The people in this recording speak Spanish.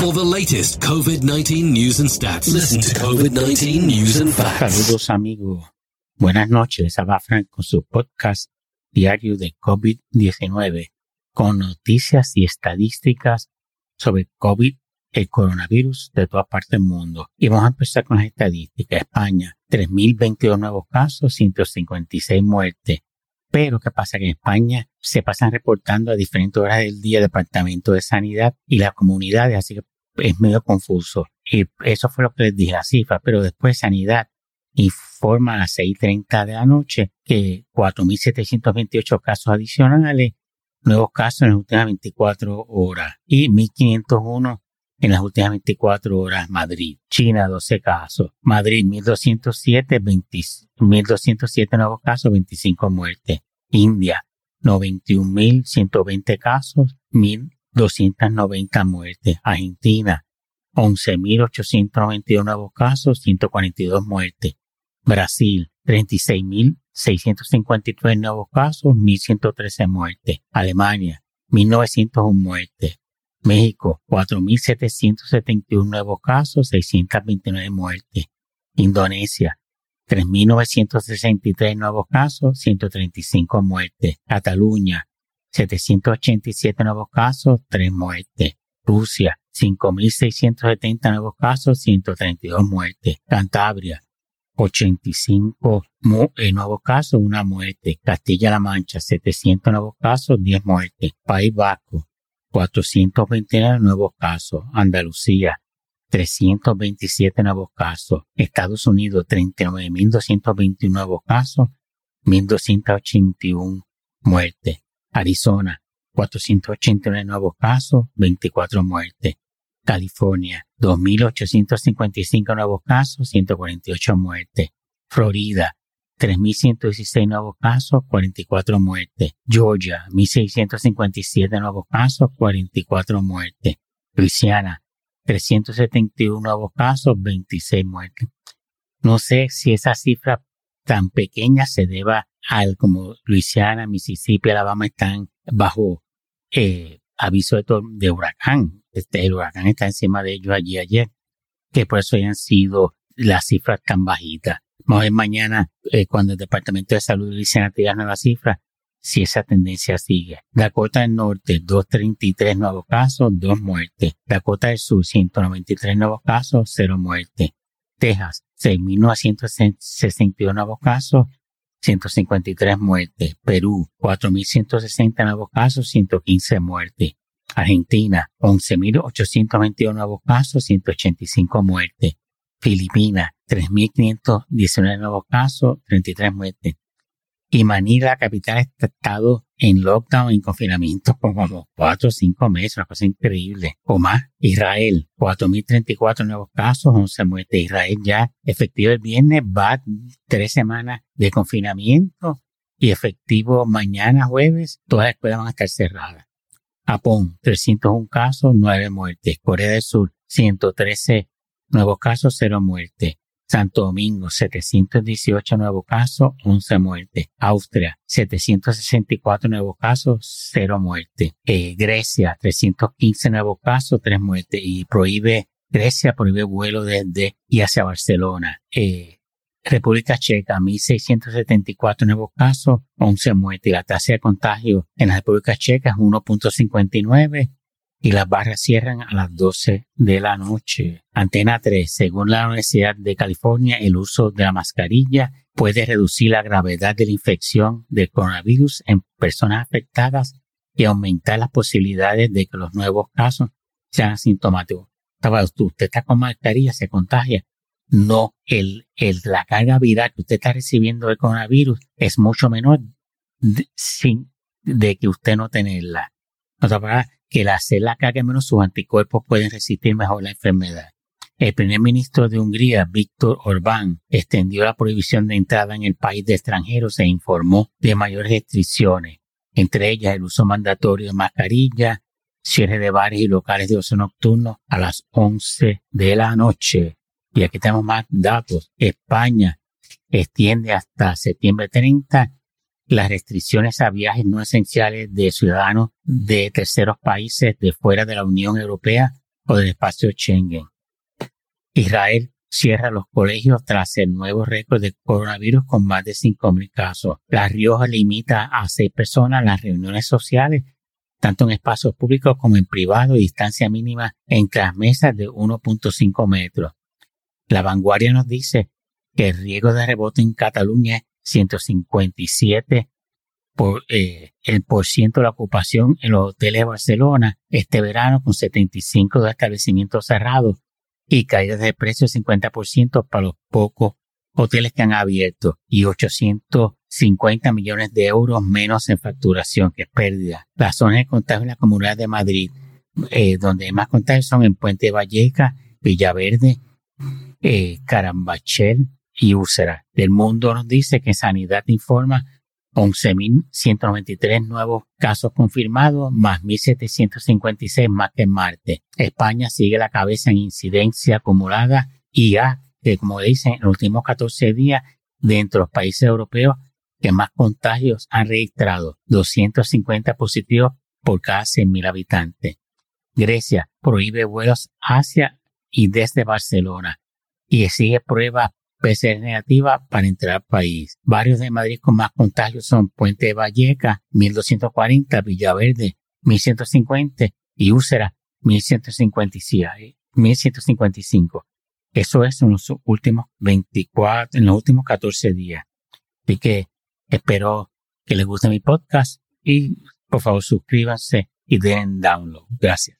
For the latest COVID-19 news and stats, listen to COVID-19 News and Facts. Saludos amigos. Buenas noches. Habla Frank con su podcast diario de COVID-19 con noticias y estadísticas sobre COVID, el coronavirus de todas partes del mundo. Y vamos a empezar con las estadísticas. España, 3.022 nuevos casos, 156 muertes. Pero ¿qué pasa? Que en España se pasan reportando a diferentes horas del día el Departamento de Sanidad y las comunidades, así que es medio confuso. Y eso fue lo que les dije, la cifra, pero después Sanidad informa a las 6.30 de la noche que 4.728 casos adicionales, nuevos casos en las últimas 24 horas y 1.501 en las últimas 24 horas Madrid. China 12 casos. Madrid 1207, 1207 nuevos casos, 25 muertes. India 91.120 casos, 1.290 muertes. Argentina 11.891 nuevos casos, 142 muertes. Brasil 36.653 nuevos casos, 1.113 muertes. Alemania 1.901 muertes. México, 4.771 nuevos casos, 629 muertes. Indonesia, 3.963 nuevos casos, 135 muertes. Cataluña, 787 nuevos casos, 3 muertes. Rusia, 5.670 nuevos casos, 132 muertes. Cantabria, 85 eh, nuevos casos, una muerte. Castilla-La Mancha, 700 nuevos casos, 10 muertes. País Vasco, 429 nuevos casos. Andalucía, 327 nuevos casos. Estados Unidos, 39.221 nuevos casos, 1.281 muertes. Arizona, 489 nuevos casos, 24 muertes. California, 2.855 nuevos casos, 148 muertes. Florida, 3.116 nuevos casos, 44 muertes. Georgia, 1.657 nuevos casos, 44 muertes. Luisiana, 371 nuevos casos, 26 muertes. No sé si esa cifra tan pequeña se deba al como Luisiana, Mississippi, Alabama están bajo eh, aviso de, huracán. Este, el huracán está encima de ellos allí ayer, que por eso hayan sido las cifras tan bajitas. Vamos a ver mañana eh, cuando el Departamento de Salud dice la nueva cifra si esa tendencia sigue. Dakota del Norte, 233 nuevos casos, 2 muertes. Dakota del Sur, 193 nuevos casos, 0 muertes. Texas, 6.962 nuevos casos, 153 muertes. Perú, 4.160 nuevos casos, 115 muertes. Argentina, 11.822 nuevos casos, 185 muertes. Filipinas, 3.519 nuevos casos, 33 muertes. Y Manila, capital, está estado en lockdown, en confinamiento por como 4 o 5 meses, una cosa increíble. O más, Israel, 4.034 nuevos casos, 11 muertes. Israel ya efectivo el viernes, va tres semanas de confinamiento y efectivo mañana jueves, todas las escuelas van a estar cerradas. Japón, 301 casos, 9 muertes. Corea del Sur, 113 nuevos casos, 0 muertes. Santo Domingo, 718 nuevos casos, 11 muertes. Austria, 764 nuevos casos, 0 muertes. Eh, Grecia, 315 nuevos casos, 3 muertes. Y prohíbe, Grecia prohíbe vuelo desde y hacia Barcelona. Eh, República Checa, 1.674 nuevos casos, 11 muertes. Y la tasa de contagio en la República Checa es 1.59 y las barras cierran a las 12 de la noche. Antena 3. Según la Universidad de California, el uso de la mascarilla puede reducir la gravedad de la infección del coronavirus en personas afectadas y aumentar las posibilidades de que los nuevos casos sean asintomáticos. Usted está con mascarilla, se contagia. No, el, el, la carga viral que usted está recibiendo del coronavirus es mucho menor de, sin, de que usted no tenerla. Que la célula cargue menos sus anticuerpos pueden resistir mejor la enfermedad. El primer ministro de Hungría, Víctor Orbán, extendió la prohibición de entrada en el país de extranjeros e informó de mayores restricciones, entre ellas el uso mandatorio de mascarilla, cierre de bares y locales de ocio nocturno a las 11 de la noche. Y aquí tenemos más datos. España extiende hasta septiembre 30 las restricciones a viajes no esenciales de ciudadanos de terceros países de fuera de la Unión Europea o del espacio Schengen. Israel cierra los colegios tras el nuevo récord de coronavirus con más de 5.000 casos. La Rioja limita a seis personas las reuniones sociales, tanto en espacios públicos como en privados, y distancia mínima entre las mesas de 1.5 metros. La vanguardia nos dice que el riesgo de rebote en Cataluña es 157 por eh, el por ciento de la ocupación en los hoteles de Barcelona este verano con 75 de establecimientos cerrados y caídas de precio del 50% para los pocos hoteles que han abierto y 850 millones de euros menos en facturación, que es pérdida. Las zonas de contagio en la Comunidad de Madrid, eh, donde más contagios son en Puente Valleca, Villaverde, eh, Carambachel y Úrsera. Del mundo nos dice que Sanidad informa 11.193 nuevos casos confirmados, más 1.756 más que en martes. España sigue la cabeza en incidencia acumulada y ya, que como dicen, en los últimos 14 días, dentro de los países europeos que más contagios han registrado, 250 positivos por cada 100.000 habitantes. Grecia prohíbe vuelos hacia y desde Barcelona y exige pruebas PCR negativa para entrar al país. Varios de Madrid con más contagios son Puente de Valleca, 1240, Villaverde, 1150 y Úsera, 1155. Eso es en los últimos 24, en los últimos 14 días. Así que espero que les guste mi podcast y por favor suscríbanse y den download. Gracias.